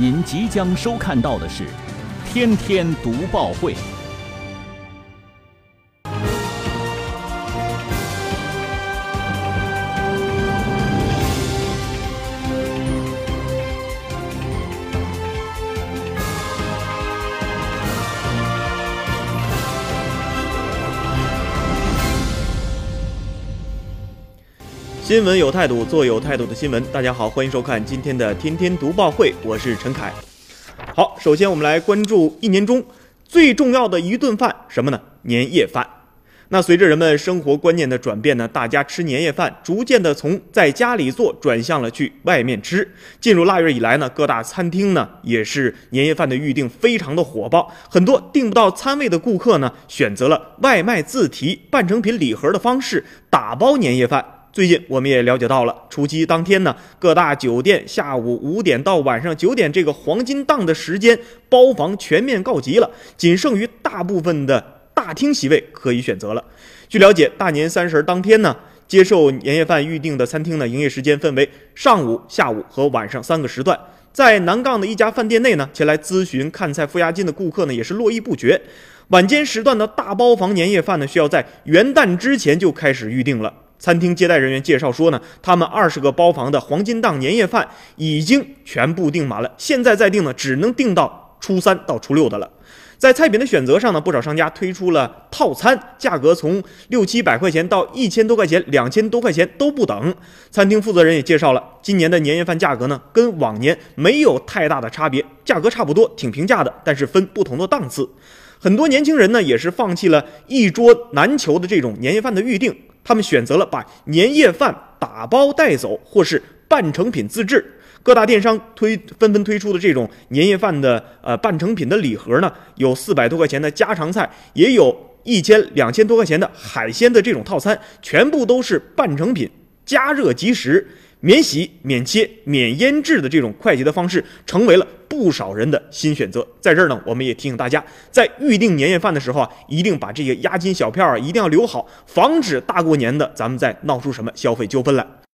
您即将收看到的是《天天读报会》。新闻有态度，做有态度的新闻。大家好，欢迎收看今天的《天天读报会》，我是陈凯。好，首先我们来关注一年中最重要的一顿饭，什么呢？年夜饭。那随着人们生活观念的转变呢，大家吃年夜饭逐渐的从在家里做转向了去外面吃。进入腊月以来呢，各大餐厅呢也是年夜饭的预订非常的火爆，很多订不到餐位的顾客呢，选择了外卖自提、半成品礼盒的方式打包年夜饭。最近我们也了解到了，除夕当天呢，各大酒店下午五点到晚上九点这个黄金档的时间，包房全面告急了，仅剩余大部分的大厅席位可以选择了。据了解，大年三十当天呢，接受年夜饭预订的餐厅呢，营业时间分为上午、下午和晚上三个时段。在南杠的一家饭店内呢，前来咨询看菜付押金的顾客呢，也是络绎不绝。晚间时段的大包房年夜饭呢，需要在元旦之前就开始预定了。餐厅接待人员介绍说呢，他们二十个包房的黄金档年夜饭已经全部订满了，现在再订呢，只能订到初三到初六的了。在菜品的选择上呢，不少商家推出了套餐，价格从六七百块钱到一千多块钱、两千多块钱都不等。餐厅负责人也介绍了，今年的年夜饭价格呢，跟往年没有太大的差别，价格差不多，挺平价的，但是分不同的档次。很多年轻人呢，也是放弃了一桌难求的这种年夜饭的预定。他们选择了把年夜饭打包带走，或是半成品自制。各大电商推纷纷推出的这种年夜饭的呃半成品的礼盒呢，有四百多块钱的家常菜，也有一千两千多块钱的海鲜的这种套餐，全部都是半成品，加热即食。免洗、免切、免腌制的这种快捷的方式，成为了不少人的新选择。在这儿呢，我们也提醒大家，在预定年夜饭的时候啊，一定把这些押金小票啊一定要留好，防止大过年的咱们再闹出什么消费纠纷来。